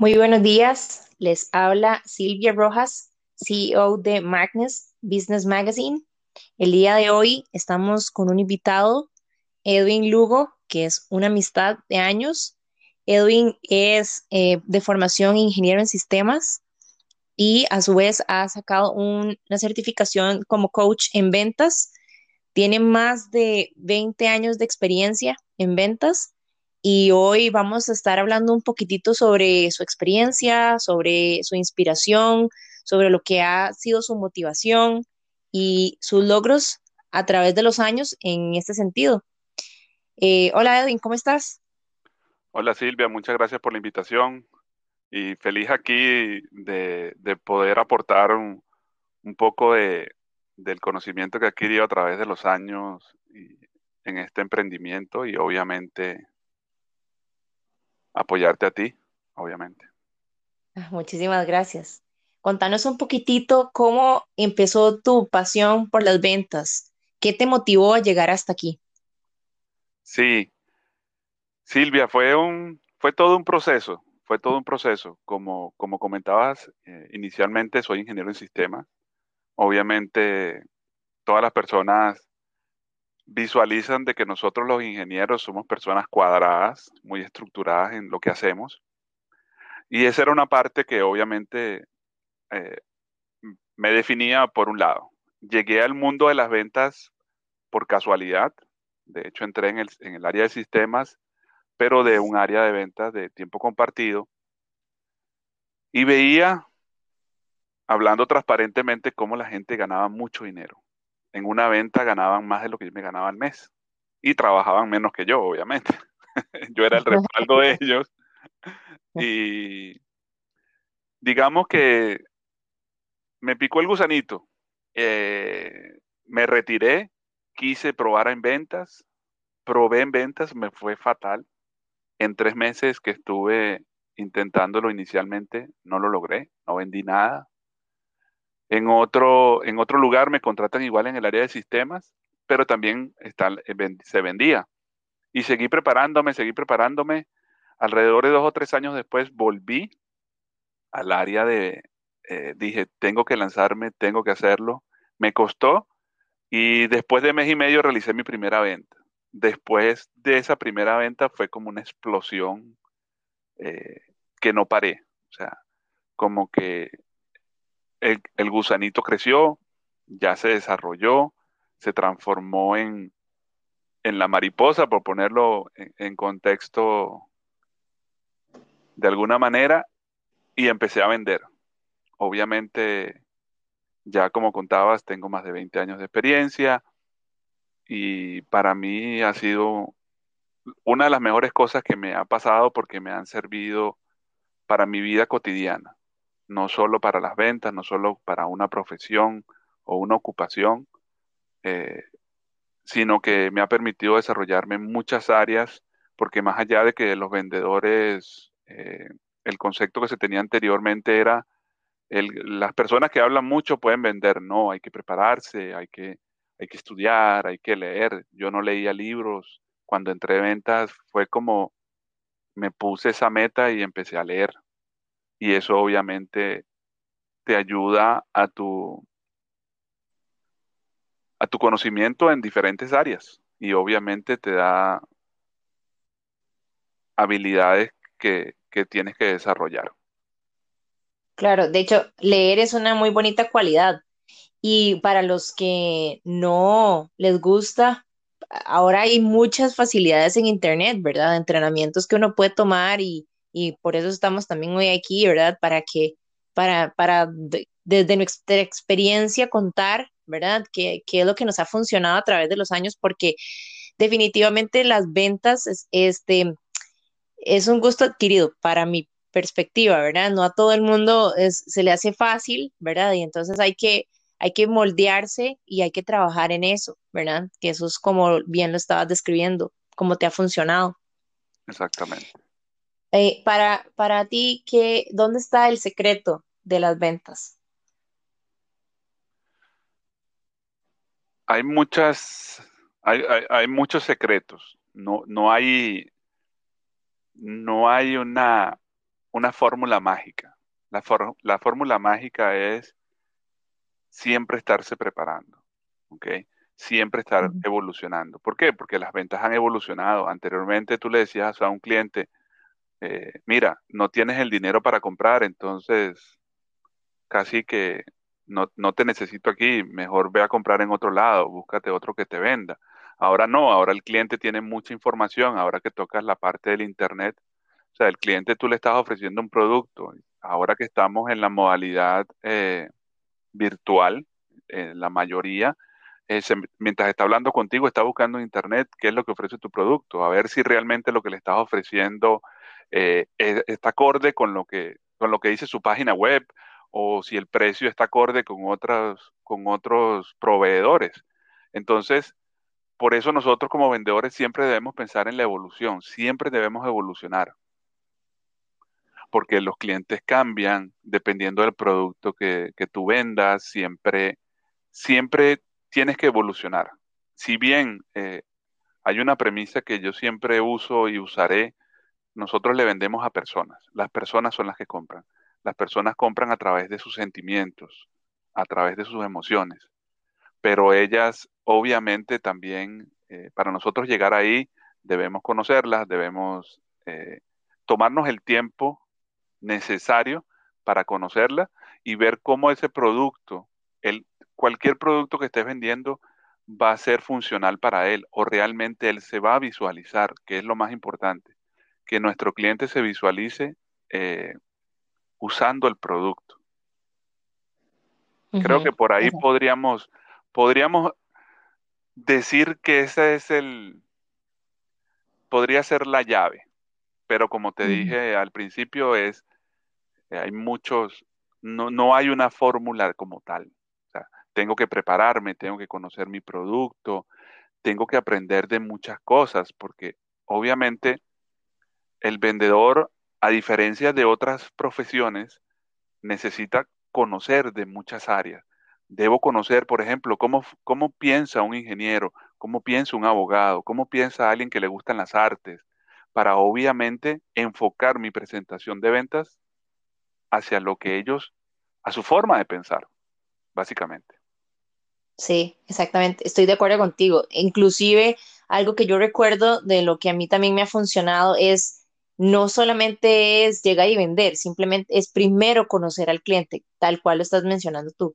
Muy buenos días, les habla Silvia Rojas, CEO de Magnus Business Magazine. El día de hoy estamos con un invitado, Edwin Lugo, que es una amistad de años. Edwin es eh, de formación ingeniero en sistemas y a su vez ha sacado una certificación como coach en ventas. Tiene más de 20 años de experiencia en ventas y hoy vamos a estar hablando un poquitito sobre su experiencia, sobre su inspiración, sobre lo que ha sido su motivación y sus logros a través de los años en este sentido. Eh, hola Edwin, ¿cómo estás? Hola Silvia, muchas gracias por la invitación y feliz aquí de, poder aportar un, poco de, del conocimiento que he adquirido a través de los años en este emprendimiento y obviamente apoyarte a ti, obviamente. Ah, muchísimas gracias. Contanos un poquitito cómo empezó tu pasión por las ventas. ¿Qué te motivó a llegar hasta aquí? Sí, Silvia, fue un, fue todo un proceso, fue todo un proceso. Como, como comentabas, eh, inicialmente soy ingeniero en sistemas. Obviamente, todas las personas visualizan de que nosotros los ingenieros somos personas cuadradas, muy estructuradas en lo que hacemos. Y esa era una parte que obviamente eh, me definía por un lado. Llegué al mundo de las ventas por casualidad. De hecho, entré en el, en el área de sistemas, pero de un área de ventas de tiempo compartido. Y veía, hablando transparentemente, cómo la gente ganaba mucho dinero en una venta ganaban más de lo que yo me ganaba al mes. Y trabajaban menos que yo, obviamente. yo era el respaldo de ellos. Y digamos que me picó el gusanito. Eh, me retiré, quise probar en ventas, probé en ventas, me fue fatal. En tres meses que estuve intentándolo inicialmente, no lo logré, no vendí nada, en otro, en otro lugar me contratan igual en el área de sistemas, pero también está, eh, se vendía. Y seguí preparándome, seguí preparándome. Alrededor de dos o tres años después volví al área de, eh, dije, tengo que lanzarme, tengo que hacerlo. Me costó y después de mes y medio realicé mi primera venta. Después de esa primera venta fue como una explosión eh, que no paré. O sea, como que el, gusanito creció, ya se desarrolló, se transformó en, la mariposa, por ponerlo en, contexto de alguna manera, y empecé a vender. Obviamente, ya como contabas, tengo más de 20 años de experiencia y para mí ha sido una de las mejores cosas que me ha pasado porque me han servido para mi vida cotidiana no solo para las ventas, no solo para una profesión o una ocupación, eh, sino que me ha permitido desarrollarme en muchas áreas, porque más allá de que los vendedores, eh, el concepto que se tenía anteriormente era, las personas que hablan mucho pueden vender, no, hay que prepararse, hay que, hay que estudiar, hay que leer. Yo no leía libros, cuando entré en ventas fue como me puse esa meta y empecé a leer y eso obviamente te ayuda a tu, a tu conocimiento en diferentes áreas y obviamente te da habilidades que, que tienes que desarrollar. Claro, de hecho, leer es una muy bonita cualidad. Y para los que no les gusta, ahora hay muchas facilidades en Internet, ¿verdad? Entrenamientos que uno puede tomar y, y por eso estamos también hoy aquí, ¿verdad? Para que, para, para desde nuestra experiencia contar, ¿verdad? ¿Qué, ¿Qué, es lo que nos ha funcionado a través de los años? Porque definitivamente las ventas, es, este, es un gusto adquirido para mi perspectiva, ¿verdad? No a todo el mundo es, se le hace fácil, ¿verdad? Y entonces hay que, hay que moldearse y hay que trabajar en eso, ¿verdad? Que eso es como bien lo estabas describiendo, cómo te ha funcionado. Exactamente. Eh, para, para ti, ¿qué, ¿dónde está el secreto de las ventas? Hay muchas, hay, hay, muchos secretos. No, no hay, no hay una, una fórmula mágica. La, la fórmula mágica es siempre estarse preparando, ¿ok? Siempre estar evolucionando. ¿Por qué? Porque las ventas han evolucionado. Anteriormente tú le decías a un cliente, eh, mira, no tienes el dinero para comprar, entonces casi que no, no, te necesito aquí, mejor ve a comprar en otro lado, búscate otro que te venda. Ahora no, ahora el cliente tiene mucha información, ahora que tocas la parte del Internet, o sea, el cliente tú le estás ofreciendo un producto. Ahora que estamos en la modalidad eh, virtual, eh, la mayoría, mientras está hablando contigo, está buscando en Internet qué es lo que ofrece tu producto, a ver si realmente lo que le estás ofreciendo está acorde con lo, que, con lo que dice su página web o si el precio está acorde con, otras, con otros proveedores. Entonces, por eso nosotros como vendedores siempre debemos pensar en la evolución, siempre debemos evolucionar, porque los clientes cambian dependiendo del producto que, tú vendas, siempre, siempre tienes que evolucionar. Si bien eh, hay una premisa que yo siempre uso y usaré, nosotros le vendemos a personas, las personas son las que compran, las personas compran a través de sus sentimientos, a través de sus emociones. Pero ellas obviamente también, eh, para nosotros llegar ahí, debemos conocerlas, debemos eh, tomarnos el tiempo necesario para conocerlas y ver cómo ese producto, cualquier producto que estés vendiendo, va a ser funcional para él o realmente él se va a visualizar, que es lo más importante, que nuestro cliente se visualice eh, usando el producto. Creo que por ahí podríamos podríamos decir que ese es el, podría ser la llave, pero como te dije al principio es, hay muchos, no, no hay una fórmula como tal. O sea, tengo que prepararme, tengo que conocer mi producto, tengo que aprender de muchas cosas, porque obviamente el vendedor, a diferencia de otras profesiones, necesita conocer de muchas áreas. Debo conocer, por ejemplo, cómo, cómo piensa un ingeniero, cómo piensa un abogado, cómo piensa alguien que le gustan las artes, para obviamente enfocar mi presentación de ventas hacia lo que ellos, a su forma de pensar, básicamente. Sí, exactamente. Estoy de acuerdo contigo. Inclusive, algo que yo recuerdo de lo que a mí también me ha funcionado es no solamente es llegar y vender, simplemente es primero conocer al cliente, tal cual lo estás mencionando tú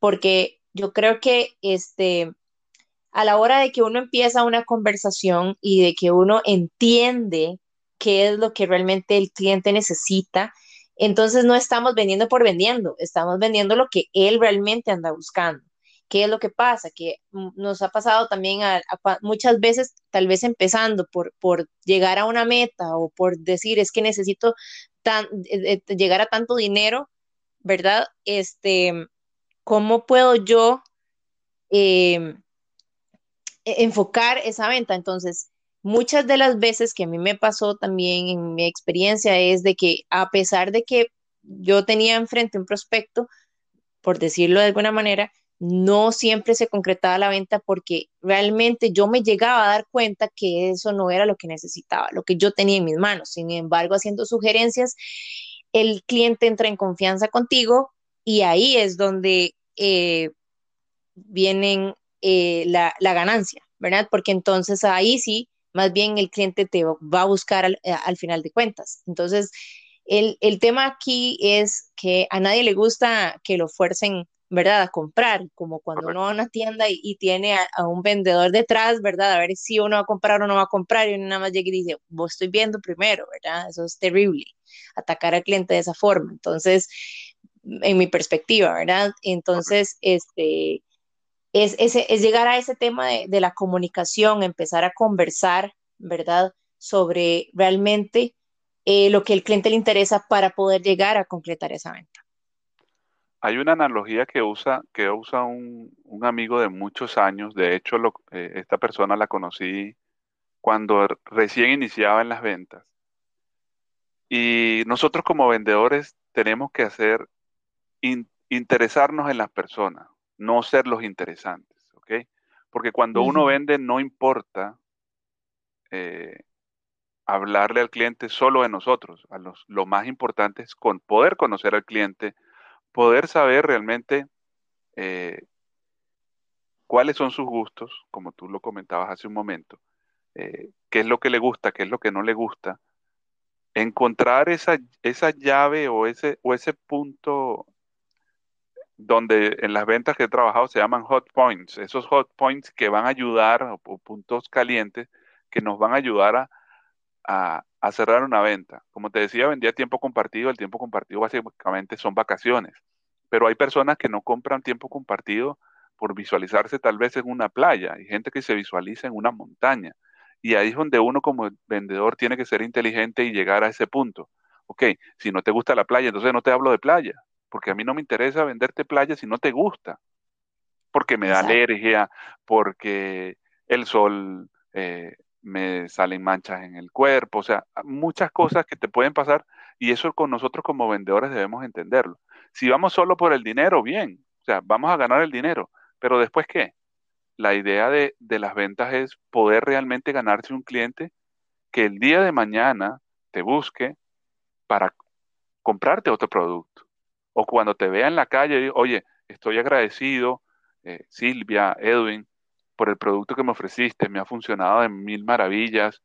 porque yo creo que este, a la hora de que uno empieza una conversación y de que uno entiende qué es lo que realmente el cliente necesita, entonces no estamos vendiendo por vendiendo, estamos vendiendo lo que él realmente anda buscando. ¿Qué es lo que pasa? Que nos ha pasado también muchas veces, tal vez empezando por, por llegar a una meta o por decir es que necesito tan, eh, eh, llegar a tanto dinero, ¿verdad? Este, ¿cómo puedo yo em, e-, enfocar esa venta? Entonces, muchas de las veces que a mí me pasó también en mi experiencia es de que a pesar de que yo tenía enfrente un prospecto, por decirlo de alguna manera, no siempre se concretaba la venta porque realmente yo me llegaba a dar cuenta que eso no era lo que necesitaba, lo que yo tenía en mis manos. Sin embargo, haciendo sugerencias, el cliente entra en confianza contigo, y ahí es donde eh, vienen eh, la, ganancia, ¿verdad? Porque entonces ahí sí, más bien el cliente te va a buscar al, eh, final de cuentas. Entonces, el, tema aquí es que a nadie le gusta que lo fuercen, ¿verdad? A comprar, como cuando uno va a una tienda y, tiene a, un vendedor detrás, ¿verdad? A ver si uno va a comprar o no va a comprar y uno nada más llega y dice, vos estoy viendo primero, ¿verdad? Eso es terrible, atacar al cliente de esa forma. Entonces, en mi perspectiva, ¿verdad? Entonces, este, es, es, llegar a ese tema de, la comunicación, empezar a conversar, ¿verdad? Sobre realmente eh, lo que el cliente le interesa para poder llegar a concretar esa venta. Hay una analogía que usa, que usa un, amigo de muchos años, de hecho eh, esta persona la conocí cuando recién iniciaba en las ventas. Y nosotros como vendedores tenemos que hacer interesarnos en las personas, no ser los interesantes, ¿ok? Porque cuando uno vende no importa eh, hablarle al cliente solo de nosotros. A los, lo más importante es con, poder conocer al cliente, poder saber realmente eh, cuáles son sus gustos, como tú lo comentabas hace un momento, eh, qué es lo que le gusta, qué es lo que no le gusta, encontrar esa, esa llave o ese, o ese punto donde en las ventas que he trabajado se llaman hot points, esos hot points que van a ayudar, o, puntos calientes, que nos van a ayudar a, a, cerrar una venta. Como te decía, vendía tiempo compartido, el tiempo compartido básicamente son vacaciones, pero hay personas que no compran tiempo compartido por visualizarse tal vez en una playa, hay gente que se visualiza en una montaña, y ahí es donde uno como vendedor tiene que ser inteligente y llegar a ese punto. Ok, si no te gusta la playa, entonces no te hablo de playa, porque a mí no me interesa venderte playa si no te gusta, porque me da alergia, porque el sol eh, me salen manchas en el cuerpo, o sea, muchas cosas que te pueden pasar y eso con nosotros como vendedores debemos entenderlo. Si vamos solo por el dinero, bien, o sea, vamos a ganar el dinero, pero después qué? La idea de, de las ventas es poder realmente ganarse un cliente que el día de mañana te busque para comprarte otro producto o cuando te vea en la calle, oye, estoy agradecido, eh, Silvia, Edwin, por el producto que me ofreciste, me ha funcionado de mil maravillas.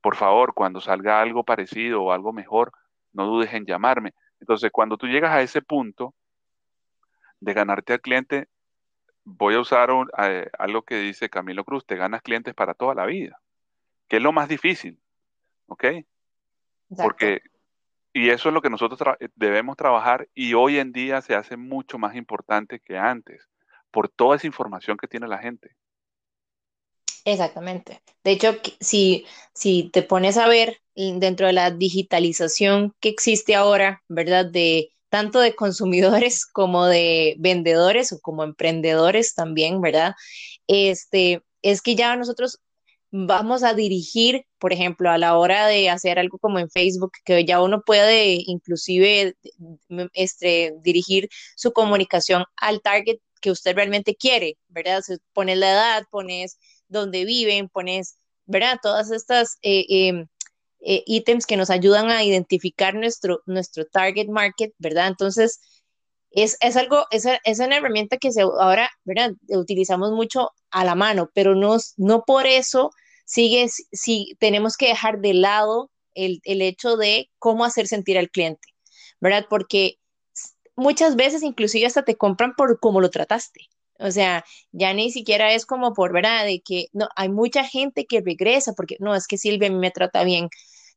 Por favor, cuando salga algo parecido o algo mejor, no dudes en llamarme. Entonces, cuando tú llegas a ese punto de ganarte al cliente, voy a usar eh, algo que dice Camilo Cruz, te ganas clientes para toda la vida, que es lo más difícil, ¿ok? Porque y eso es lo que nosotros eh, debemos trabajar y hoy en día se hace mucho más importante que antes por toda esa información que tiene la gente. Exactamente. De hecho, si, si te pones a ver dentro de la digitalización que existe ahora, ¿verdad? De tanto de consumidores como de vendedores o como emprendedores también, ¿verdad? Este, es que ya nosotros vamos a dirigir, por ejemplo, a la hora de hacer algo como en Facebook, que ya uno puede inclusive este, dirigir su comunicación al target que usted realmente quiere, ¿verdad? pones la edad, pones dónde viven, pones, ¿verdad? Todas estas eh, em, eh, ítems que nos ayudan a identificar nuestro, nuestro target market, ¿verdad? Entonces, es, es algo, es, es, una herramienta que se, ahora, ¿verdad? Utilizamos mucho a la mano, pero no, no por eso sigue, si tenemos que dejar de lado el, hecho de cómo hacer sentir al cliente, ¿verdad? Porque muchas veces inclusive hasta te compran por cómo lo trataste. O sea, ya ni siquiera es como por, ¿verdad? De que no, hay mucha gente que regresa porque no, es que Silvia a mí me trata bien.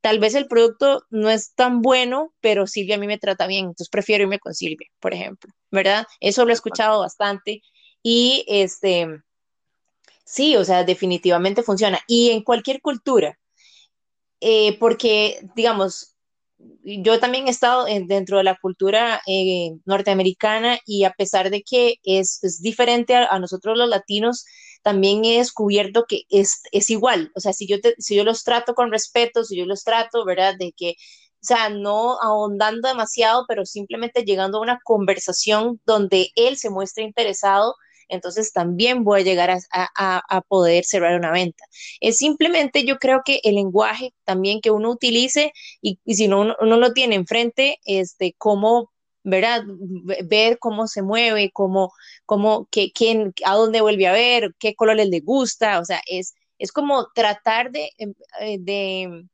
Tal vez el producto no es tan bueno, pero Silvia a mí me trata bien, entonces prefiero irme con Silvia, por ejemplo, ¿verdad? Eso lo he escuchado bastante y este, Sí, o sea, definitivamente funciona. Y en cualquier cultura, eh, porque, digamos, yo también he estado dentro de la cultura eh, norteamericana y a pesar de que es, diferente a, nosotros los latinos, también he descubierto que es, es igual. O sea, si yo, si yo los trato con respeto, si yo los trato, ¿verdad? De que, o sea, no ahondando demasiado, pero simplemente llegando a una conversación donde él se muestra interesado entonces también voy a llegar a, poder cerrar una venta. Es simplemente yo creo que el lenguaje también que uno utilice y, si no uno, lo tiene enfrente, este, cómo ¿verdad? Ver cómo se mueve, cómo, cómo, qué, quién, a dónde vuelve a ver, qué colores le gusta, o sea, es, es como tratar de, em, eh, de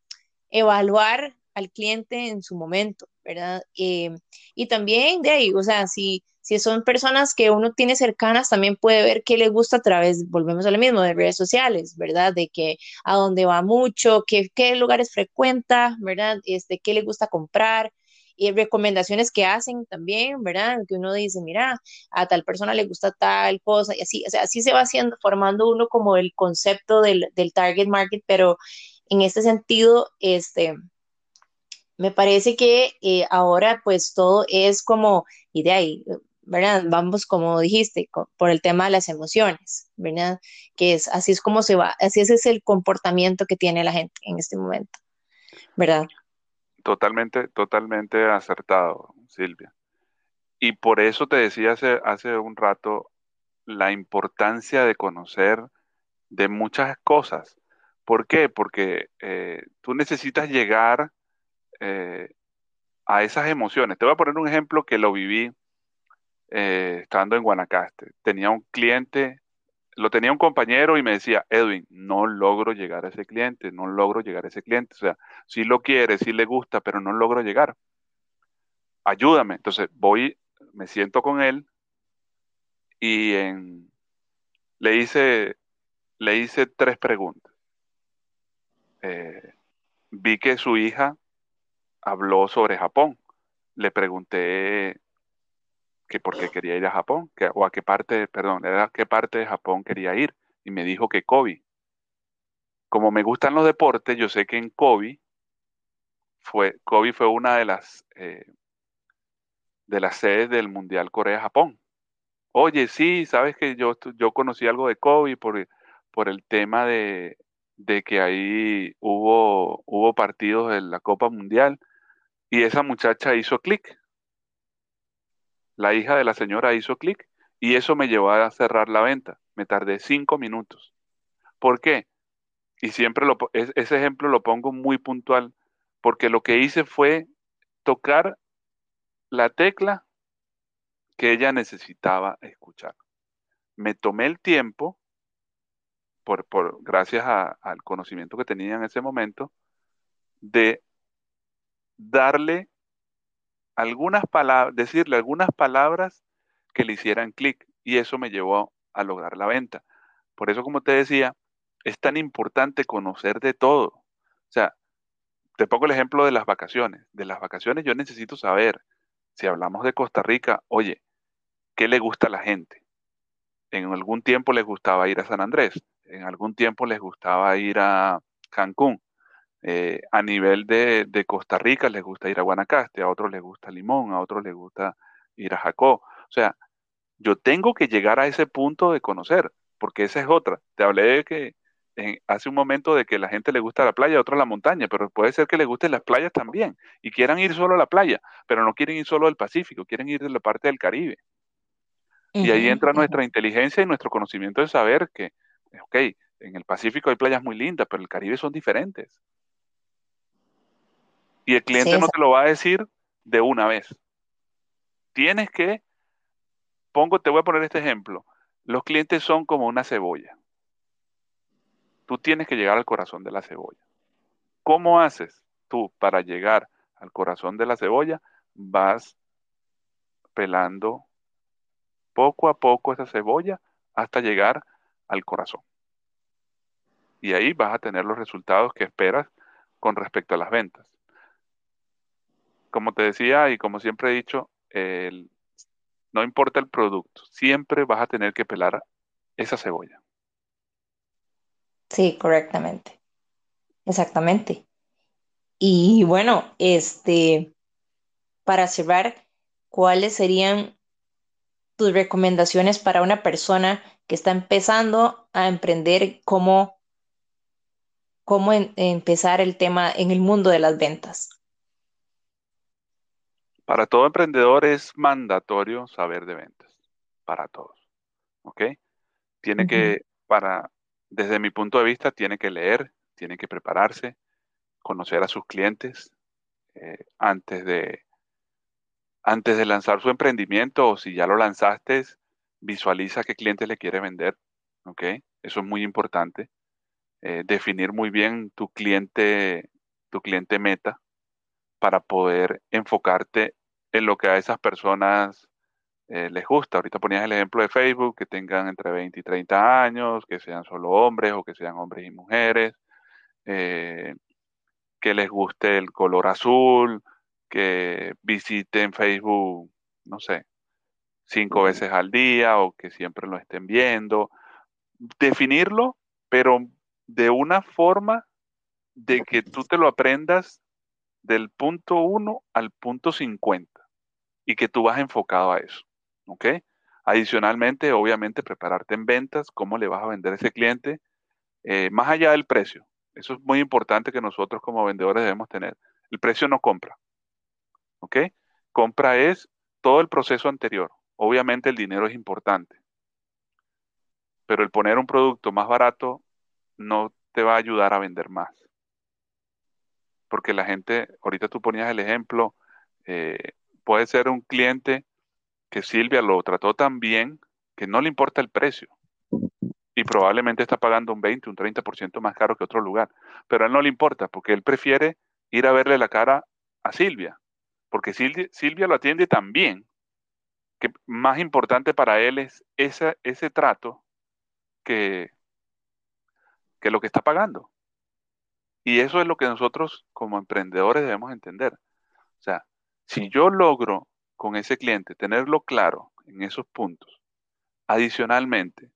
evaluar al cliente en su momento, ¿verdad? Eh, y también de ahí, o sea, si, si son personas que uno tiene cercanas, también puede ver qué le gusta a través, volvemos a lo mismo, de redes sociales, ¿verdad? De que a dónde va mucho, qué, qué lugares frecuenta, ¿verdad? Este, qué le gusta comprar y recomendaciones que hacen también, ¿verdad? Que uno dice, mira, a tal persona le gusta tal cosa y así, o sea, así se va haciendo, formando uno como el concepto del, del target market, pero en este sentido, este, me parece que eh, ahora pues todo es como, y de ahí, ¿verdad? Vamos, como dijiste, por el tema de las emociones, ¿verdad? Que es así es como se va, así ese es el comportamiento que tiene la gente en este momento, ¿verdad? Totalmente, totalmente acertado, Silvia. Y por eso te decía hace, hace un rato la importancia de conocer de muchas cosas, ¿Por qué? Porque eh, tú necesitas llegar eh, a esas emociones. Te voy a poner un ejemplo que lo viví eh, estando en Guanacaste. Tenía un cliente, lo tenía un compañero y me decía, Edwin, no logro llegar a ese cliente, no logro llegar a ese cliente. O sea, sí lo quiere, sí le gusta, pero no logro llegar. Ayúdame. Entonces voy, me siento con él y le hice, le hice tres preguntas. Eh, vi que su hija habló sobre Japón. Le pregunté que por qué quería ir a Japón, que, o a qué parte, perdón, era a qué parte de Japón quería ir. Y me dijo que Kobe. Como me gustan los deportes, yo sé que en Kobe fue, Kobe fue una de las, eh, de las sedes del Mundial Corea-Japón. Oye, sí, sabes que yo, yo conocí algo de Kobe por, por el tema de, de que ahí hubo, hubo partidos en la Copa Mundial y esa muchacha hizo clic. La hija de la señora hizo clic y eso me llevó a cerrar la venta. Me tardé cinco minutos. ¿Por qué? Y siempre lo, ese ejemplo lo pongo muy puntual, porque lo que hice fue tocar la tecla que ella necesitaba escuchar. Me tomé el tiempo, por, por gracias al conocimiento que tenía en ese momento, de darle algunas palabras, decirle algunas palabras que le hicieran clic y eso me llevó a lograr la venta. Por eso, como te decía, es tan importante conocer de todo. O sea, te pongo el ejemplo de las vacaciones. De las vacaciones yo necesito saber, si hablamos de Costa Rica, oye, ¿qué le gusta a la gente? En algún tiempo les gustaba ir a San Andrés, en algún tiempo les gustaba ir a Cancún, eh, a nivel de, Costa Rica les gusta ir a Guanacaste, a otros les gusta Limón, a otros les gusta ir a Jacó. O sea, yo tengo que llegar a ese punto de conocer, porque esa es otra. Te hablé de que hace un momento de que la gente le gusta la playa, a otros la montaña, pero puede ser que les gusten las playas también y quieran ir solo a la playa, pero no quieren ir solo al Pacífico, quieren ir de la parte del Caribe. y ahí entra nuestra inteligencia y nuestro conocimiento de saber que, ok, en el Pacífico hay playas muy lindas, pero en el Caribe son diferentes. Y el cliente no te lo va a decir de una vez. Tienes que, pongo, te voy a poner este ejemplo. Los clientes son como una cebolla. Tú tienes que llegar al corazón de la cebolla. ¿Cómo haces tú para llegar al corazón de la cebolla? Vas pelando poco a poco esa cebolla hasta llegar al corazón. Y ahí vas a tener los resultados que esperas con respecto a las ventas como te decía y como siempre he dicho, no importa el producto, siempre vas a tener que pelar esa cebolla. Sí, correctamente. Exactamente. Y bueno, este, para cerrar, ¿cuáles serían tus recomendaciones para una persona que está empezando a emprender cómo, cómo empezar el tema en el mundo de las ventas? Para todo emprendedor es mandatorio saber de ventas, para todos. ¿Ok? Tiene que, para, desde mi punto de vista, tiene que leer, tiene que prepararse, conocer a sus clientes eh, antes, de, antes de lanzar su emprendimiento o si ya lo lanzaste, visualiza qué cliente le quiere vender. ¿Ok? Eso es muy importante. Eh, definir muy bien tu cliente, tu cliente meta para poder enfocarte en lo que a esas personas eh, les gusta. Ahorita ponías el ejemplo de Facebook, que tengan entre 20 y 30 años, que sean solo hombres o que sean hombres y mujeres, eh, que les guste el color azul, que visiten Facebook, no sé, cinco veces al día o que siempre lo estén viendo. Definirlo, pero de una forma de que tú te lo aprendas del punto 1 al punto 50 y que tú vas enfocado a eso. ¿Ok? Adicionalmente, obviamente, prepararte en ventas, cómo le vas a vender a ese cliente, eh, más allá del precio. Eso es muy importante que nosotros como vendedores debemos tener. El precio no compra. ¿Ok? Compra es todo el proceso anterior. Obviamente el dinero es importante. Pero el poner un producto más barato no te va a ayudar a vender más. Porque la gente, ahorita tú ponías el ejemplo, eh, puede ser un cliente que Silvia lo trató tan bien que no le importa el precio y probablemente está pagando un 20, un 30% más caro que otro lugar, pero a él no le importa porque él prefiere ir a verle la cara a Silvia, porque Silvia, Silvia lo atiende tan bien que más importante para él es ese, trato que, que lo que está pagando. Y eso es lo que nosotros como emprendedores debemos entender. O sea, si yo logro con ese cliente tenerlo claro en esos puntos, adicionalmente,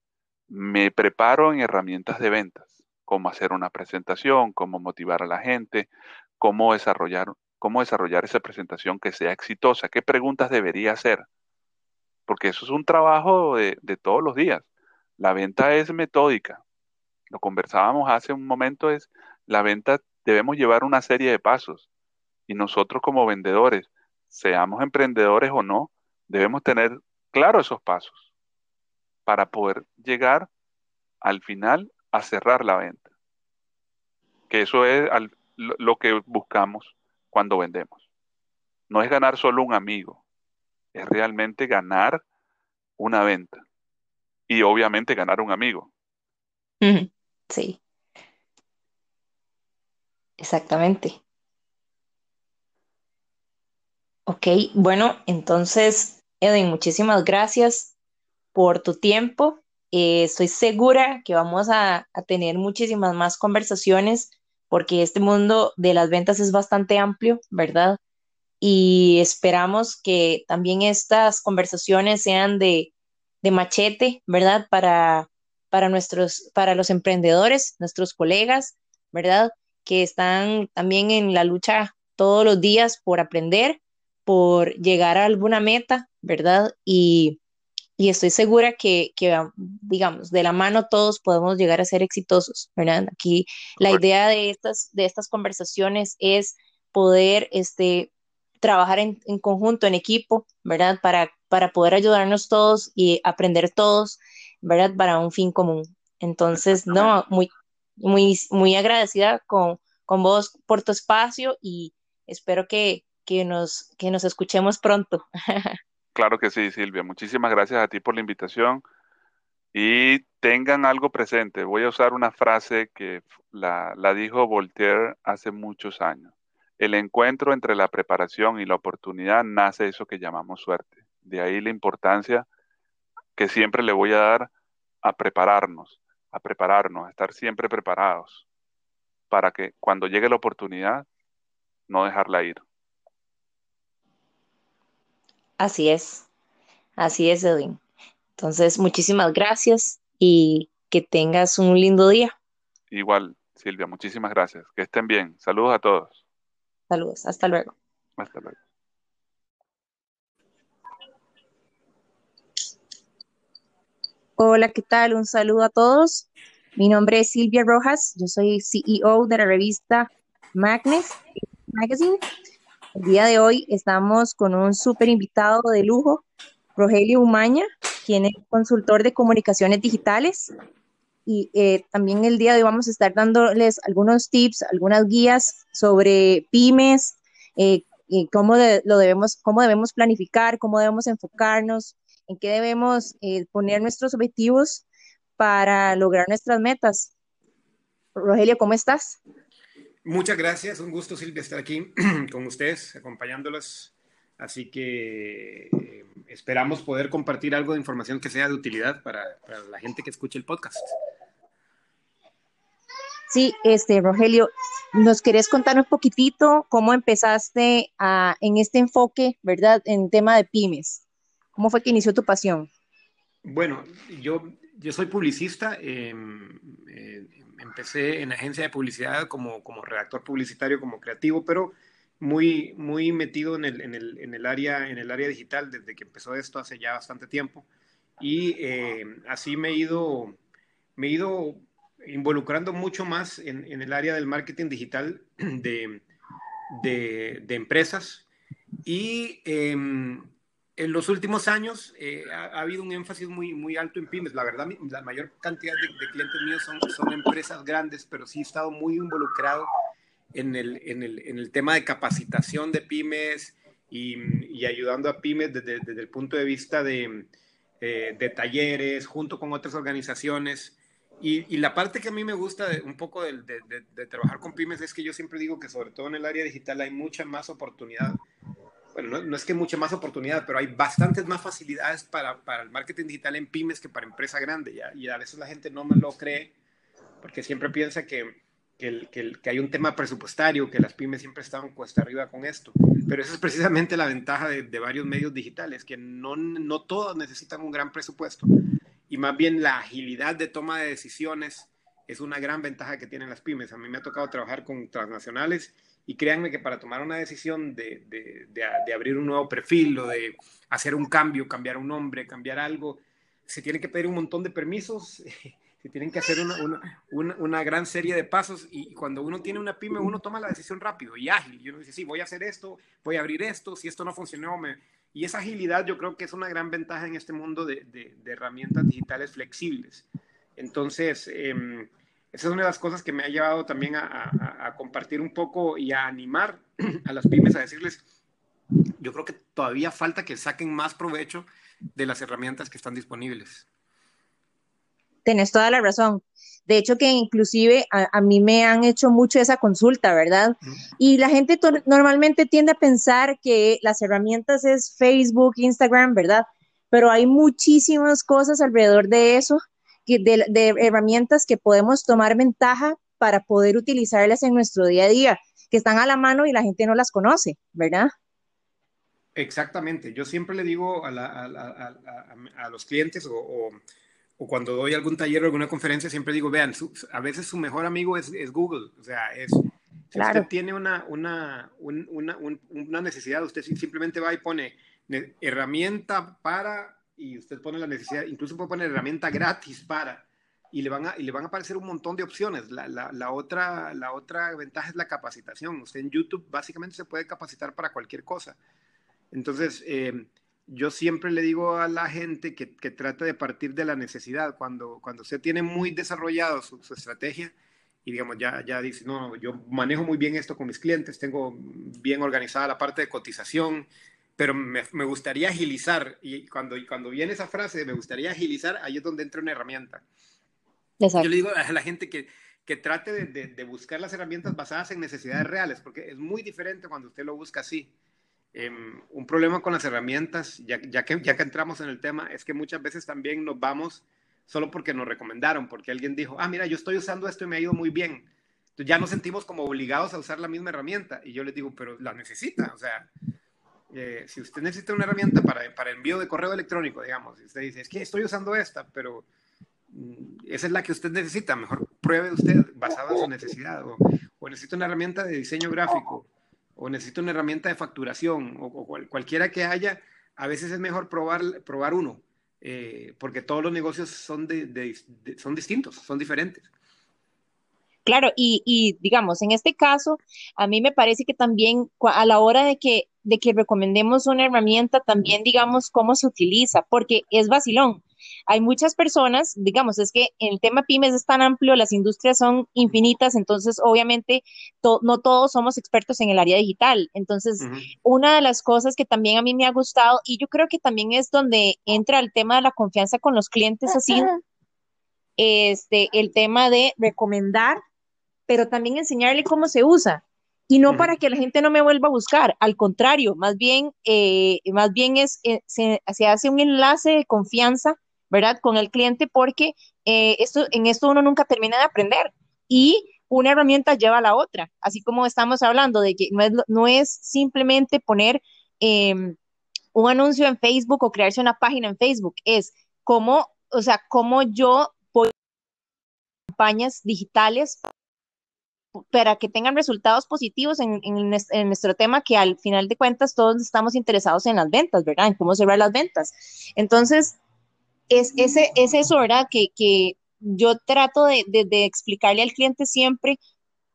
me preparo en herramientas de ventas, cómo hacer una presentación, cómo motivar a la gente, cómo desarrollar, cómo desarrollar esa presentación que sea exitosa, qué preguntas debería hacer, porque eso es un trabajo de, de todos los días. La venta es metódica. Lo conversábamos hace un momento, es la venta debemos llevar una serie de pasos y nosotros como vendedores, seamos emprendedores o no, debemos tener claro esos pasos para poder llegar al final a cerrar la venta. Que eso es lo que buscamos cuando vendemos. No es ganar solo un amigo, es realmente ganar una venta y obviamente ganar un amigo. Sí. Exactamente. Ok, bueno, entonces, Edwin, muchísimas gracias por tu tiempo. Eh, estoy segura que vamos a, a tener muchísimas más conversaciones porque este mundo de las ventas es bastante amplio, ¿verdad? Y esperamos que también estas conversaciones sean de, de machete, ¿verdad? Para, para, nuestros, para los emprendedores, nuestros colegas, ¿verdad? Que están también en la lucha todos los días por aprender, por llegar a alguna meta, ¿verdad? Y, estoy segura que, digamos, de la mano todos podemos llegar a ser exitosos, ¿verdad? Aquí la idea de estas, de estas conversaciones es poder este, trabajar en, conjunto, en equipo, ¿verdad? Para, para poder ayudarnos todos y aprender todos, ¿verdad? Para un fin común. Entonces, no, muy, muy, muy agradecida con, con vos por tu espacio y espero que, que, nos, que nos escuchemos pronto. Claro que sí, Silvia. Muchísimas gracias a ti por la invitación. Y tengan algo presente. Voy a usar una frase que la, la dijo Voltaire hace muchos años. El encuentro entre la preparación y la oportunidad nace eso que llamamos suerte. De ahí la importancia que siempre le voy a dar a prepararnos, a prepararnos, a estar siempre preparados para que cuando llegue la oportunidad, no dejarla ir. Así es, así es, Edwin. Entonces, muchísimas gracias y que tengas un lindo día. Igual, Silvia, muchísimas gracias. Que estén bien. Saludos a todos. Saludos, hasta luego. Hasta luego. Hola, ¿qué tal? Un saludo a todos. Mi nombre es Silvia Rojas, yo soy CEO de la revista Magnes Magazine. El día de hoy estamos con un súper invitado de lujo, Rogelio Umaña, quien es consultor de comunicaciones digitales. Y eh, también el día de hoy vamos a estar dándoles algunos tips, algunas guías sobre pymes, eh, y cómo lo debemos, cómo debemos planificar, cómo debemos enfocarnos, en qué debemos eh, poner nuestros objetivos para lograr nuestras metas. Rogelio, ¿cómo estás? Muchas gracias, un gusto Silvia estar aquí con ustedes, acompañándolos. Así que eh, esperamos poder compartir algo de información que sea de utilidad para, la gente que escuche el podcast. Sí, este, Rogelio, ¿nos querés contar un poquitito cómo empezaste en este enfoque, verdad, en tema de pymes? ¿Cómo fue que inició tu pasión? Bueno, yo yo soy publicista, em, eh, empecé en agencia de publicidad como, como redactor publicitario, como creativo, pero muy, muy metido en el, en, el, en el, área, en el área digital desde que empezó esto hace ya bastante tiempo. Y em, así me he ido, me he ido involucrando mucho más en, en el área del marketing digital de, de, de empresas. Y em, en los últimos años eh, ha, habido un énfasis muy, muy alto en pymes. La verdad, la mayor cantidad de, clientes míos son, son, empresas grandes, pero sí he estado muy involucrado en el, en el, en el tema de capacitación de pymes y, y ayudando a pymes desde, desde, el punto de vista de, eh, de talleres, junto con otras organizaciones. Y, y, la parte que a mí me gusta de, un poco de, de, trabajar con pymes es que yo siempre digo que sobre todo en el área digital hay mucha más oportunidad bueno, no, es que mucha más oportunidad, pero hay bastantes más facilidades para, para el marketing digital en pymes que para empresa grande. ¿ya? Y a veces la gente no me lo cree porque siempre piensa que, que, que, hay un tema presupuestario, que las pymes siempre están cuesta arriba con esto. Pero esa es precisamente la ventaja de, varios medios digitales, que no, no todos necesitan un gran presupuesto. Y más bien la agilidad de toma de decisiones es una gran ventaja que tienen las pymes. A mí me ha tocado trabajar con transnacionales y créanme que para tomar una decisión de, de, de, abrir un nuevo perfil o de hacer un cambio, cambiar un nombre, cambiar algo, se tiene que pedir un montón de permisos, se tienen que hacer una, una, una, gran serie de pasos y cuando uno tiene una pyme, uno toma la decisión rápido y ágil. Y uno dice, sí, voy a hacer esto, voy a abrir esto, si esto no funcionó, me... Y esa agilidad yo creo que es una gran ventaja en este mundo de, de herramientas digitales flexibles. Entonces, eh, esa es una de las cosas que me ha llevado también a, compartir un poco y a animar a las pymes a decirles, yo creo que todavía falta que saquen más provecho de las herramientas que están disponibles. Tienes toda la razón. De hecho, que inclusive a, mí me han hecho mucho esa consulta, ¿verdad? Y la gente normalmente tiende a pensar que las herramientas es Facebook, Instagram, ¿verdad? Pero hay muchísimas cosas alrededor de eso de, herramientas que podemos tomar ventaja para poder utilizarlas en nuestro día a día, que están a la mano y la gente no las conoce, ¿verdad? Exactamente. Yo siempre le digo a, los clientes o, cuando doy algún taller o alguna conferencia, siempre digo, vean, a veces su mejor amigo es, Google. O sea, es, si usted tiene una, una, una necesidad, usted simplemente va y pone herramienta para y usted pone la necesidad, incluso puede poner herramienta gratis para, y le van a, y le van a aparecer un montón de opciones. La, la, otra, la otra ventaja es la capacitación. Usted en YouTube básicamente se puede capacitar para cualquier cosa. Entonces, eh, yo siempre le digo a la gente que, que trate de partir de la necesidad. Cuando, cuando usted tiene muy desarrollado su, su estrategia, y digamos, ya, ya dice, no, yo manejo muy bien esto con mis clientes, tengo bien organizada la parte de cotización, pero me, me, gustaría agilizar. Y cuando, cuando viene esa frase, me gustaría agilizar, ahí es donde entra una herramienta. Yo le digo a la gente que, que trate de, de, buscar las herramientas basadas en necesidades reales, porque es muy diferente cuando usted lo busca así. Um, un problema con las herramientas, ya, ya, que, ya que entramos en el tema, es que muchas veces también nos vamos solo porque nos recomendaron, porque alguien dijo, ah, mira, yo estoy usando esto y me ha ido muy bien. Entonces ya nos sentimos como obligados a usar la misma herramienta. Y yo les digo, pero la necesita, o sea, eh, si usted necesita una herramienta para, para, envío de correo electrónico, digamos, y usted dice, es que estoy usando esta, pero mm, esa es la que usted necesita, mejor pruebe usted basada en su necesidad, o, o necesita una herramienta de diseño gráfico, o necesita una herramienta de facturación, o, cualquiera que haya, a veces es mejor probar, probar uno, eh, porque todos los negocios son, de, son distintos, son diferentes. Claro, y, y, digamos, en este caso, a mí me parece que también a la hora de que, de que recomendemos una herramienta, también digamos cómo se utiliza, porque es vacilón. Hay muchas personas, digamos, es que el tema pymes es tan amplio, las industrias son infinitas, entonces obviamente no todos somos expertos en el área digital. Entonces, una de las cosas que también a mí me ha gustado, y yo creo que también es donde entra el tema de la confianza con los clientes, así, este, el tema de recomendar pero también enseñarle cómo se usa. Y no para que la gente no me vuelva a buscar, al contrario, más bien, eh, más bien es, eh, se, hace un enlace de confianza, ¿verdad? Con el cliente porque eh, esto, en esto uno nunca termina de aprender y una herramienta lleva a la otra, así como estamos hablando de que no es, no es simplemente poner em, un anuncio en Facebook o crearse una página en Facebook, es cómo, o sea, cómo yo puedo campañas digitales para que tengan resultados positivos en, nuestro tema, que al final de cuentas todos estamos interesados en las ventas, ¿verdad? En cómo cerrar las ventas. Entonces, es, ese, es eso, ¿verdad? Que, que yo trato de, de, explicarle al cliente siempre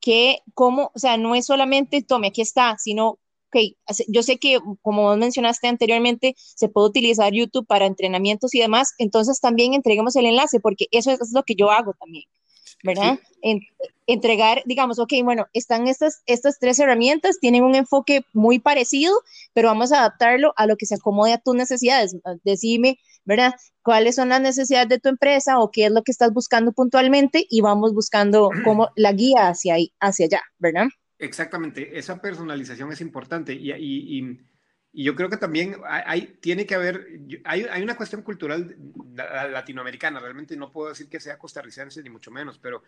que cómo, o sea, no es solamente, tome, aquí está, sino ok, yo sé que como vos mencionaste anteriormente, se puede utilizar YouTube para entrenamientos y demás, entonces también entreguemos el enlace, porque eso es lo que yo hago también. ¿Verdad? entregar, digamos, ok, bueno, están estas, estas tres herramientas, tienen un enfoque muy parecido, pero vamos a adaptarlo a lo que se acomode a tus necesidades. Decime, ¿verdad? ¿Cuáles son las necesidades de tu empresa o qué es lo que estás buscando puntualmente? Y vamos buscando como la guía hacia ahí, hacia allá, ¿verdad? Exactamente, esa personalización es importante y, y y yo creo que también hay, tiene que haber, hay, hay, una cuestión cultural latinoamericana, realmente no puedo decir que sea costarricense ni mucho menos, pero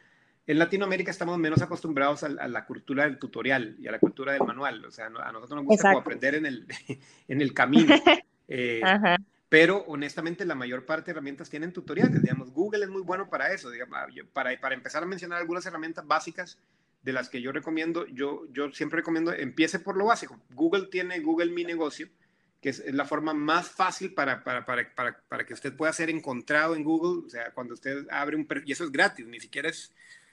en Latinoamérica estamos menos acostumbrados a, la cultura del tutorial y a la cultura del manual, o sea, a nosotros nos gusta aprender en el, en el camino. Eh, pero honestamente la mayor parte de herramientas tienen tutoriales, digamos, Google es muy bueno para eso, digamos, para, para empezar a mencionar algunas herramientas básicas de las que yo recomiendo, yo, yo siempre recomiendo, empiece por lo básico. Google tiene Google Mi Negocio, que es, la forma más fácil para, para, para, para, que usted pueda ser encontrado en Google. O sea, cuando usted abre un y eso es gratis, ni siquiera es,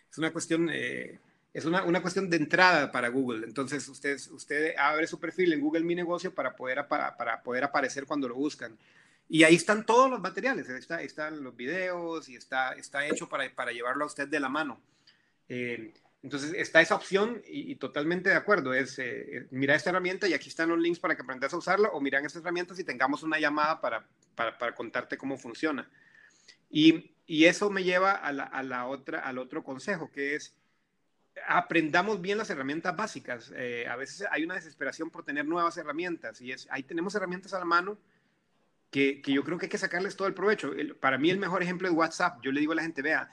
es una cuestión, eh, es una, una, cuestión de entrada para Google. Entonces, usted, usted abre su perfil en Google Mi Negocio para poder, para, poder aparecer cuando lo buscan. Y ahí están todos los materiales, está, están los videos y está, está hecho para, para llevarlo a usted de la mano. Eh, entonces está esa opción y, totalmente de acuerdo. Es eh, eh, mira esta herramienta y aquí están los links para que aprendas a usarla o miran estas herramientas y tengamos una llamada para, para, contarte cómo funciona. Y, y eso me lleva a la, a la, otra, al otro consejo, que es aprendamos bien las herramientas básicas. Eh, a veces hay una desesperación por tener nuevas herramientas y es, ahí tenemos herramientas a la mano que, que yo creo que hay que sacarles todo el provecho. para mí el mejor ejemplo es WhatsApp. Yo le digo a la gente, vea,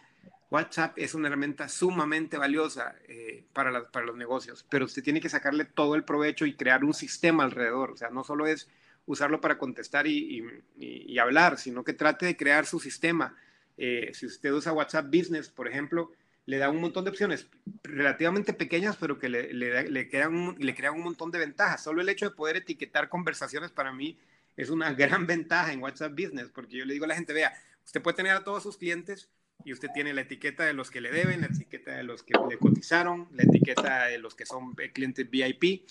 WhatsApp es una herramienta sumamente valiosa eh, para, los negocios, pero usted tiene que sacarle todo el provecho y crear un sistema alrededor. O sea, no solo es usarlo para contestar y, hablar, sino que trate de crear su sistema. Eh, si usted usa WhatsApp Business, por ejemplo, le da un montón de opciones relativamente pequeñas, pero que le, le, le, le crean un montón de ventajas. Solo el hecho de poder etiquetar conversaciones para mí es una gran ventaja en WhatsApp Business, porque yo le digo a la gente, vea, usted puede tener a todos sus clientes y usted tiene la etiqueta de los que le deben, la etiqueta de los que le cotizaron, la etiqueta de los que son clientes VIP.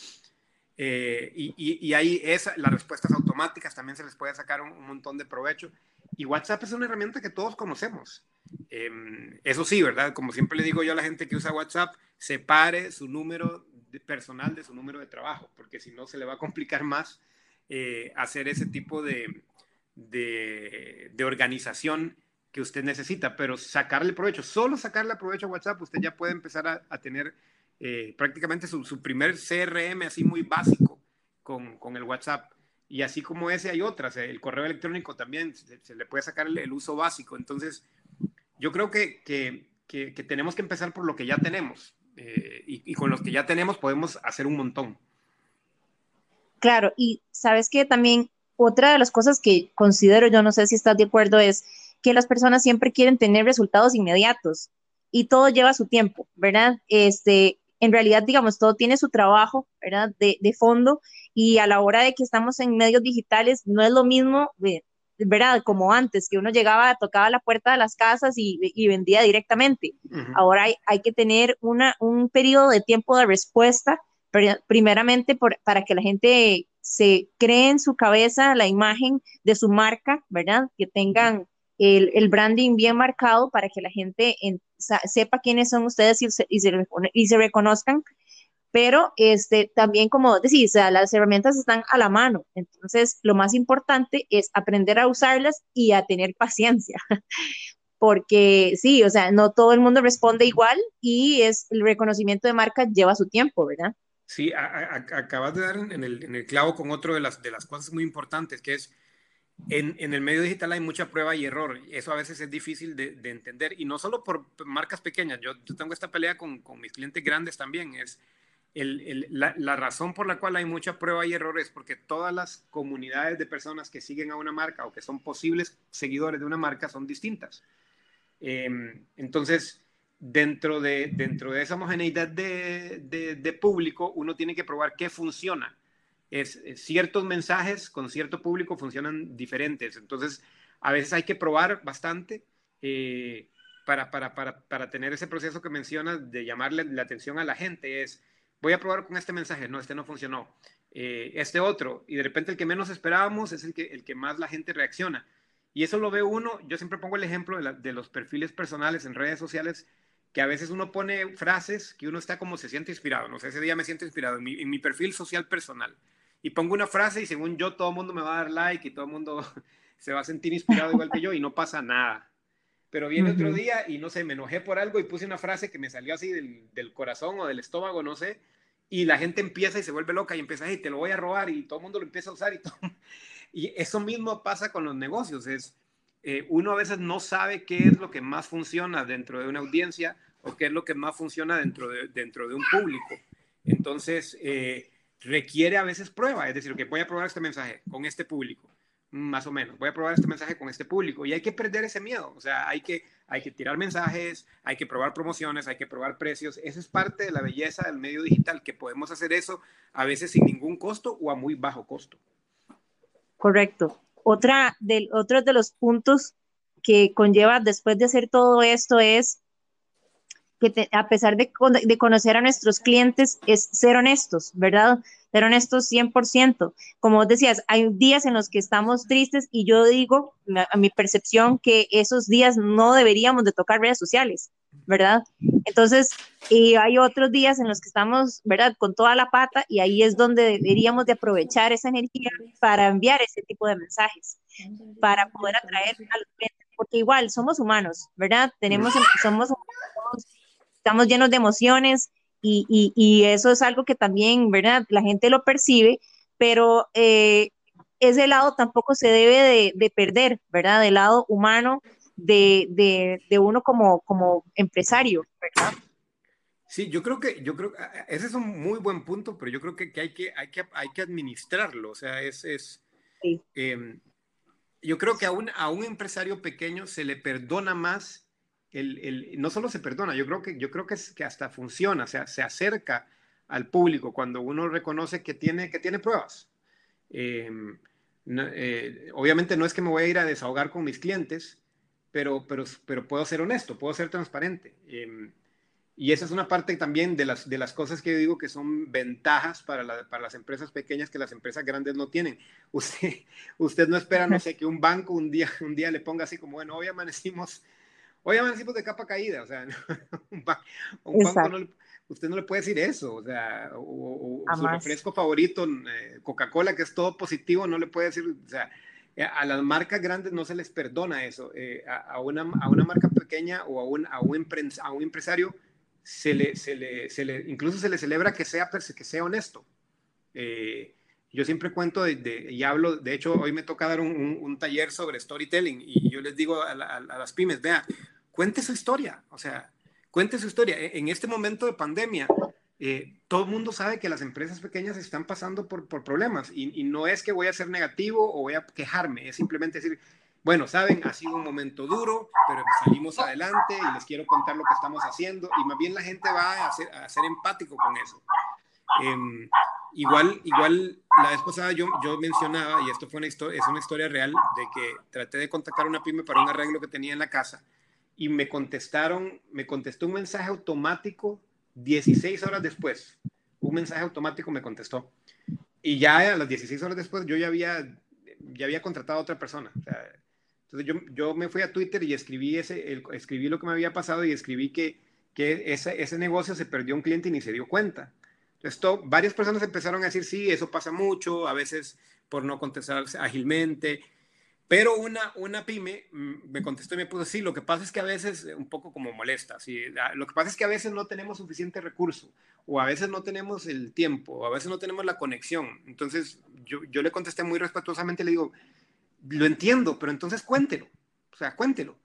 Eh, y, y, ahí es, las respuestas automáticas también se les puede sacar un, montón de provecho. Y WhatsApp es una herramienta que todos conocemos. Em, eso sí, ¿verdad? Como siempre le digo yo a la gente que usa WhatsApp, separe su número personal de su número de trabajo, porque si no se le va a complicar más eh, hacer ese tipo de, de, de organización que usted necesita, pero sacarle provecho, solo sacarle provecho a WhatsApp, usted ya puede empezar a, tener eh, prácticamente su, primer CRM así muy básico con, con, el WhatsApp. Y así como ese hay otras, eh, el correo electrónico también se, le puede sacar el, uso básico. Entonces, yo creo que, que, que, tenemos que empezar por lo que ya tenemos eh, y, y con los que ya tenemos podemos hacer un montón. Claro, y sabes que también otra de las cosas que considero, yo no sé si estás de acuerdo, es que las personas siempre quieren tener resultados inmediatos y todo lleva su tiempo, ¿verdad? Este, en realidad, digamos, todo tiene su trabajo, ¿verdad? De, de fondo y a la hora de que estamos en medios digitales no es lo mismo, ¿verdad? Como antes, que uno llegaba, tocaba la puerta de las casas y, y vendía directamente. Ahora hay, hay, que tener una, un periodo de tiempo de respuesta, primeramente por, para que la gente se cree en su cabeza la imagen de su marca, ¿verdad? Que tengan el, branding bien marcado para que la gente sepa quiénes son ustedes y se, y se, reconozcan. Pero este, también, como decís, las herramientas están a la mano. Entonces, lo más importante es aprender a usarlas y a tener paciencia. Porque sí, o sea, no todo el mundo responde igual y es el reconocimiento de marca lleva su tiempo, ¿verdad? Sí, acabas de dar en el, en el, clavo con otro de las, de las cosas muy importantes, que es en, en, el medio digital hay mucha prueba y error. Eso a veces es difícil de, de entender. Y no solo por marcas pequeñas. Yo, yo tengo esta pelea con, con, mis clientes grandes también. Es el, el, la, la, razón por la cual hay mucha prueba y error es porque todas las comunidades de personas que siguen a una marca o que son posibles seguidores de una marca son distintas. Eh, entonces, dentro de, dentro de esa homogeneidad de, de, de público, uno tiene que probar qué funciona es, ciertos mensajes con cierto público funcionan diferentes. Entonces, a veces hay que probar bastante eh, para, para, para, para, tener ese proceso que mencionas de llamarle la atención a la gente. Es voy a probar con este mensaje, no, este no funcionó, eh, este otro, y de repente el que menos esperábamos es el que, el que más la gente reacciona. Y eso lo ve uno, yo siempre pongo el ejemplo de, los perfiles personales en redes sociales, que a veces uno pone frases que uno está como se siente inspirado, no sé, ese día me siento inspirado en mi, en mi perfil social personal, y pongo una frase y según yo todo el mundo me va a dar like y todo el mundo se va a sentir inspirado igual que yo y no pasa nada. Pero viene otro día y no sé, me enojé por algo y puse una frase que me salió así del, del corazón o del estómago, no sé, y la gente empieza y se vuelve loca y empieza, y te lo voy a robar y todo el mundo lo empieza a usar y todo. Y eso mismo pasa con los negocios, es eh, uno a veces no sabe qué es lo que más funciona dentro de una audiencia o qué es lo que más funciona dentro de, dentro de un público. Entonces, eh, requiere a veces prueba, es decir, que voy a probar este mensaje con este público más o menos. Voy a probar este mensaje con este público y hay que perder ese miedo. O sea, hay que, hay que tirar mensajes, hay que probar promociones, hay que probar precios. Esa es parte de la belleza del medio digital, que podemos hacer eso a veces sin ningún costo o a muy bajo costo. Correcto. Otra del, otro de los puntos que conlleva después de hacer todo esto es que a pesar de, de, conocer a nuestros clientes, es ser honestos, ¿verdad? Ser honestos 100%. Como vos decías, hay días en los que estamos tristes y yo digo, a mi percepción, que esos días no deberíamos de tocar redes sociales, ¿verdad? Entonces, y hay otros días en los que estamos, ¿verdad? Con toda la pata y ahí es donde deberíamos de aprovechar esa energía para enviar ese tipo de mensajes, para poder atraer a los clientes porque igual somos humanos, ¿verdad? Tenemos, somos estamos llenos de emociones y, y, eso es algo que también, ¿verdad? La gente lo percibe, pero eh, ese lado tampoco se debe de, perder, ¿verdad? Del lado humano de, de, de, uno como, como empresario, ¿verdad? Sí, yo creo que, yo creo, ese es un muy buen punto, pero yo creo que, que, hay, que hay, que hay que administrarlo, o sea, es, es em, yo creo que a un, a un empresario pequeño se le perdona más el, no solo se perdona, yo creo que, yo creo que, es, que hasta funciona, o sea, se acerca al público cuando uno reconoce que tiene, que tiene pruebas. Em, eh, obviamente no es que me voy a ir a desahogar con mis clientes, pero, pero, pero puedo ser honesto, puedo ser transparente. Em, y esa es una parte también de las, de las cosas que yo digo que son ventajas para, para las empresas pequeñas que las empresas grandes no tienen. Usted, usted no espera, no sé, que un banco un día, un día le ponga así como, bueno, hoy amanecimos Oye, amanecimos de capa caída, o sea, un, banco no usted no le puede decir eso, o sea, o, su refresco favorito, eh, Coca-Cola, que es todo positivo, no le puede decir, o sea, eh, a las marcas grandes no se les perdona eso, eh, a, una, a, una, marca pequeña o a un, a un, a un empresario se le, se le, se le, incluso se le celebra que sea, que sea honesto. yo siempre cuento de, y hablo, de hecho hoy me toca dar un, un, taller sobre storytelling y yo les digo a, a las pymes, vea, cuente su historia, o sea, cuente su historia. E, en este momento de pandemia, eh, todo el mundo sabe que las empresas pequeñas están pasando por, problemas y, no es que voy a ser negativo o voy a quejarme, es simplemente decir, bueno, saben, ha sido un momento duro, pero salimos adelante y les quiero contar lo que estamos haciendo y más bien la gente va a ser, empático con eso. Em, igual, igual la vez pasada yo, yo mencionaba, y esto fue una es una historia real, de que traté de contactar a una pyme para un arreglo que tenía en la casa y me contestaron, me contestó un mensaje automático 16 horas después. Un mensaje automático me contestó. Y ya a las 16 horas después yo ya había, ya había contratado a otra persona. entonces yo, yo, me fui a Twitter y escribí, ese, escribí lo que me había pasado y escribí que, que ese, ese negocio se perdió un cliente y ni se dio cuenta. Entonces, varias personas empezaron a decir, sí, eso pasa mucho, a veces por no contestar ágilmente. Pero una, una pyme mm, me contestó y me puso, sí, lo que pasa es que a veces, eh, un poco como molesta, ¿sí? lo que pasa es que a veces no tenemos suficiente recurso, o a veces no tenemos el tiempo, o a veces no tenemos la conexión. Entonces yo, yo le contesté muy respetuosamente, le digo, lo entiendo, pero entonces cuéntelo, o sea, cuéntelo.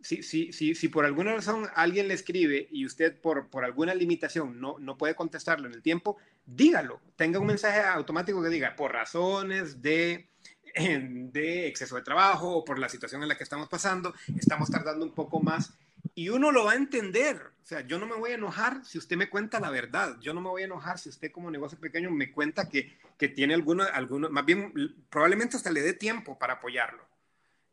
Si, si, si, si por alguna razón alguien le escribe y usted por, por alguna limitación no, no puede contestarlo en el tiempo, dígalo, tenga un mensaje automático que diga, por razones de de exceso de trabajo o por la situación en la que estamos pasando, estamos tardando un poco más y uno lo va a entender. O sea, yo no me voy a enojar si usted me cuenta la verdad. Yo no me voy a enojar si usted como negocio pequeño me cuenta que, que tiene alguno, alguno, más bien probablemente hasta le dé tiempo para apoyarlo.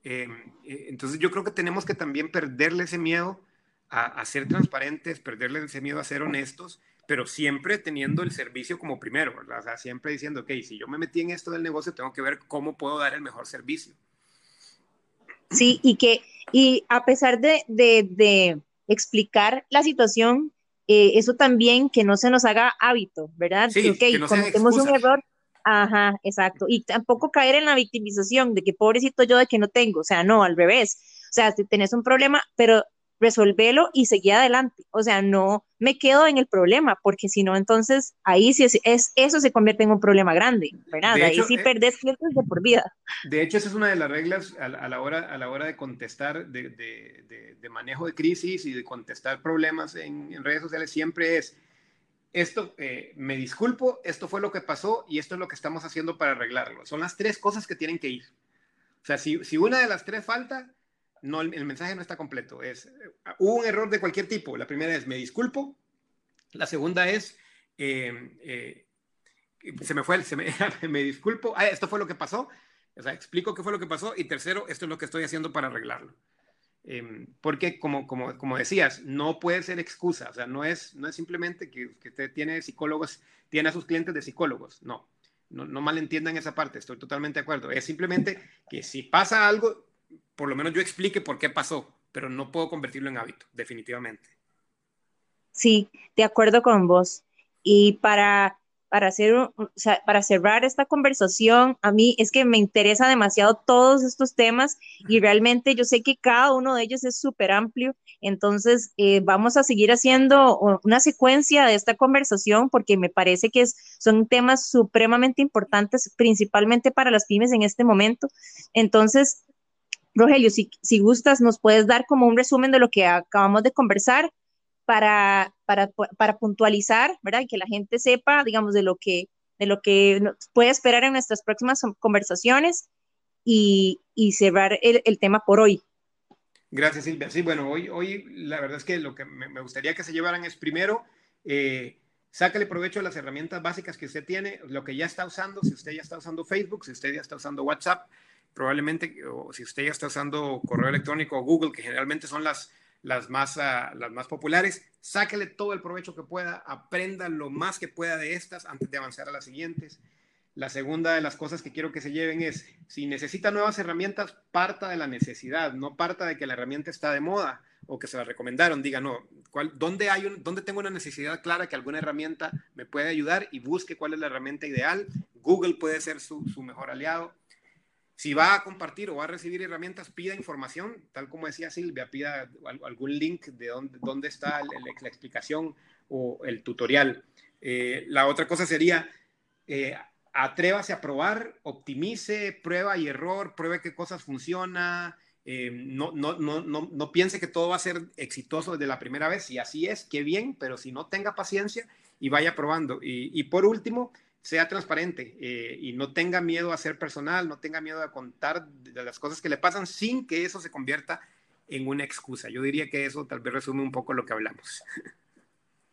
Em, eh, entonces yo creo que tenemos que también perderle ese miedo a, ser transparentes, perderle ese miedo a ser honestos, pero siempre teniendo el servicio como primero, ¿verdad? O sea, siempre diciendo, ok, si yo me metí en esto del negocio, tengo que ver cómo puedo dar el mejor servicio. Sí, y que, y a pesar de, de, explicar la situación, eh, eso también que no se nos haga hábito, ¿verdad? Sí, que no cometemos un error, Ajá, exacto. Y tampoco caer en la victimización de que pobrecito yo de que no tengo, o sea, no, al revés. O sea, si tenés un problema, pero resolverlo y seguir adelante. O sea, no me quedo en el problema, porque si no, entonces ahí sí es, eso se convierte en un problema grande, ¿verdad? ahí sí eh, perdés clientes de por vida. De hecho, esa es una de las reglas a, la, hora, a la hora de contestar, de, de, de, manejo de crisis y de contestar problemas en, en redes sociales, siempre es, esto, eh, me disculpo, esto fue lo que pasó y esto es lo que estamos haciendo para arreglarlo. Son las tres cosas que tienen que ir. O sea, si, si una de las tres falta, no, el, mensaje no está completo. Es, hubo un error de cualquier tipo. La primera es, me disculpo. La segunda es, eh, eh, se me fue, se me, me disculpo. Ah, esto fue lo que pasó. O sea, explico qué fue lo que pasó. Y tercero, esto es lo que estoy haciendo para arreglarlo. Em, porque, como, como, como, decías, no puede ser excusa. O sea, no es, no es simplemente que, que usted tiene psicólogos, tiene a sus clientes de psicólogos. No, no, no malentiendan esa parte. Estoy totalmente de acuerdo. Es simplemente que si pasa algo, por lo menos yo explique por qué pasó, pero no puedo convertirlo en hábito, definitivamente. Sí, de acuerdo con vos. Y para, para, hacer, para cerrar esta conversación, a mí es que me interesa demasiado todos estos temas y realmente yo sé que cada uno de ellos es súper amplio. Entonces, eh, vamos a seguir haciendo una secuencia de esta conversación porque me parece que son temas supremamente importantes, principalmente para las pymes en este momento. Entonces, Rogelio, si, si gustas, nos puedes dar como un resumen de lo que acabamos de conversar para, para, para puntualizar, ¿verdad? Y que la gente sepa, digamos, de lo que, de lo que puede esperar en nuestras próximas conversaciones y, y cerrar el, el, tema por hoy. Gracias, Silvia. Sí, bueno, hoy, hoy la verdad es que lo que me, gustaría que se llevaran es primero, eh, sácale provecho de las herramientas básicas que usted tiene, lo que ya está usando, si usted ya está usando Facebook, si usted ya está usando WhatsApp, probablemente, si usted ya está usando correo electrónico o Google, que generalmente son las, las, más, ah, las más populares, sáquele todo el provecho que pueda, aprenda lo más que pueda de estas antes de avanzar a las siguientes. La segunda de las cosas que quiero que se lleven es, si necesita nuevas herramientas, parta de la necesidad, no parta de que la herramienta está de moda o que se la recomendaron. Diga, no, ¿cuál, dónde, hay un, ¿dónde tengo una necesidad clara que alguna herramienta me puede ayudar? Y busque cuál es la herramienta ideal. Google puede ser su, su mejor aliado si va a compartir o va a recibir herramientas, pida información, tal como decía Silvia, pida algún link de dónde, está la, explicación o el tutorial. Eh, la otra cosa sería, eh, atrévase a probar, optimice, prueba y error, pruebe qué cosas funcionan, eh, no, no, no, no, no piense que todo va a ser exitoso desde la primera vez, si así es, qué bien, pero si no tenga paciencia y vaya probando. y por último, sea transparente eh, y no tenga miedo a ser personal, no tenga miedo a contar las cosas que le pasan sin que eso se convierta en una excusa. Yo diría que eso tal vez resume un poco lo que hablamos.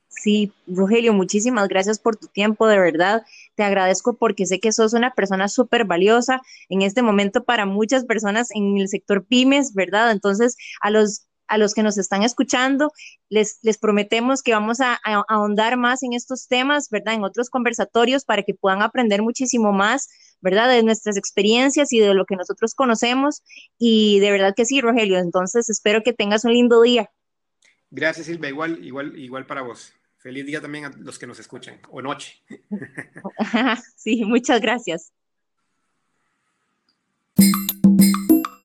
Sí, Rogelio, muchísimas gracias por tu tiempo, de verdad. Te agradezco porque sé que sos una persona súper valiosa en este momento para muchas personas en el sector pymes, ¿verdad? Entonces, a los a los que nos están escuchando, les, les prometemos que vamos a, ahondar más en estos temas, ¿verdad? En otros conversatorios para que puedan aprender muchísimo más, ¿verdad? De nuestras experiencias y de lo que nosotros conocemos. Y de verdad que sí, Rogelio. Entonces, espero que tengas un lindo día. Gracias, Silvia. Igual, igual, igual para vos. Feliz día también a los que nos escuchan, o noche. sí, muchas gracias.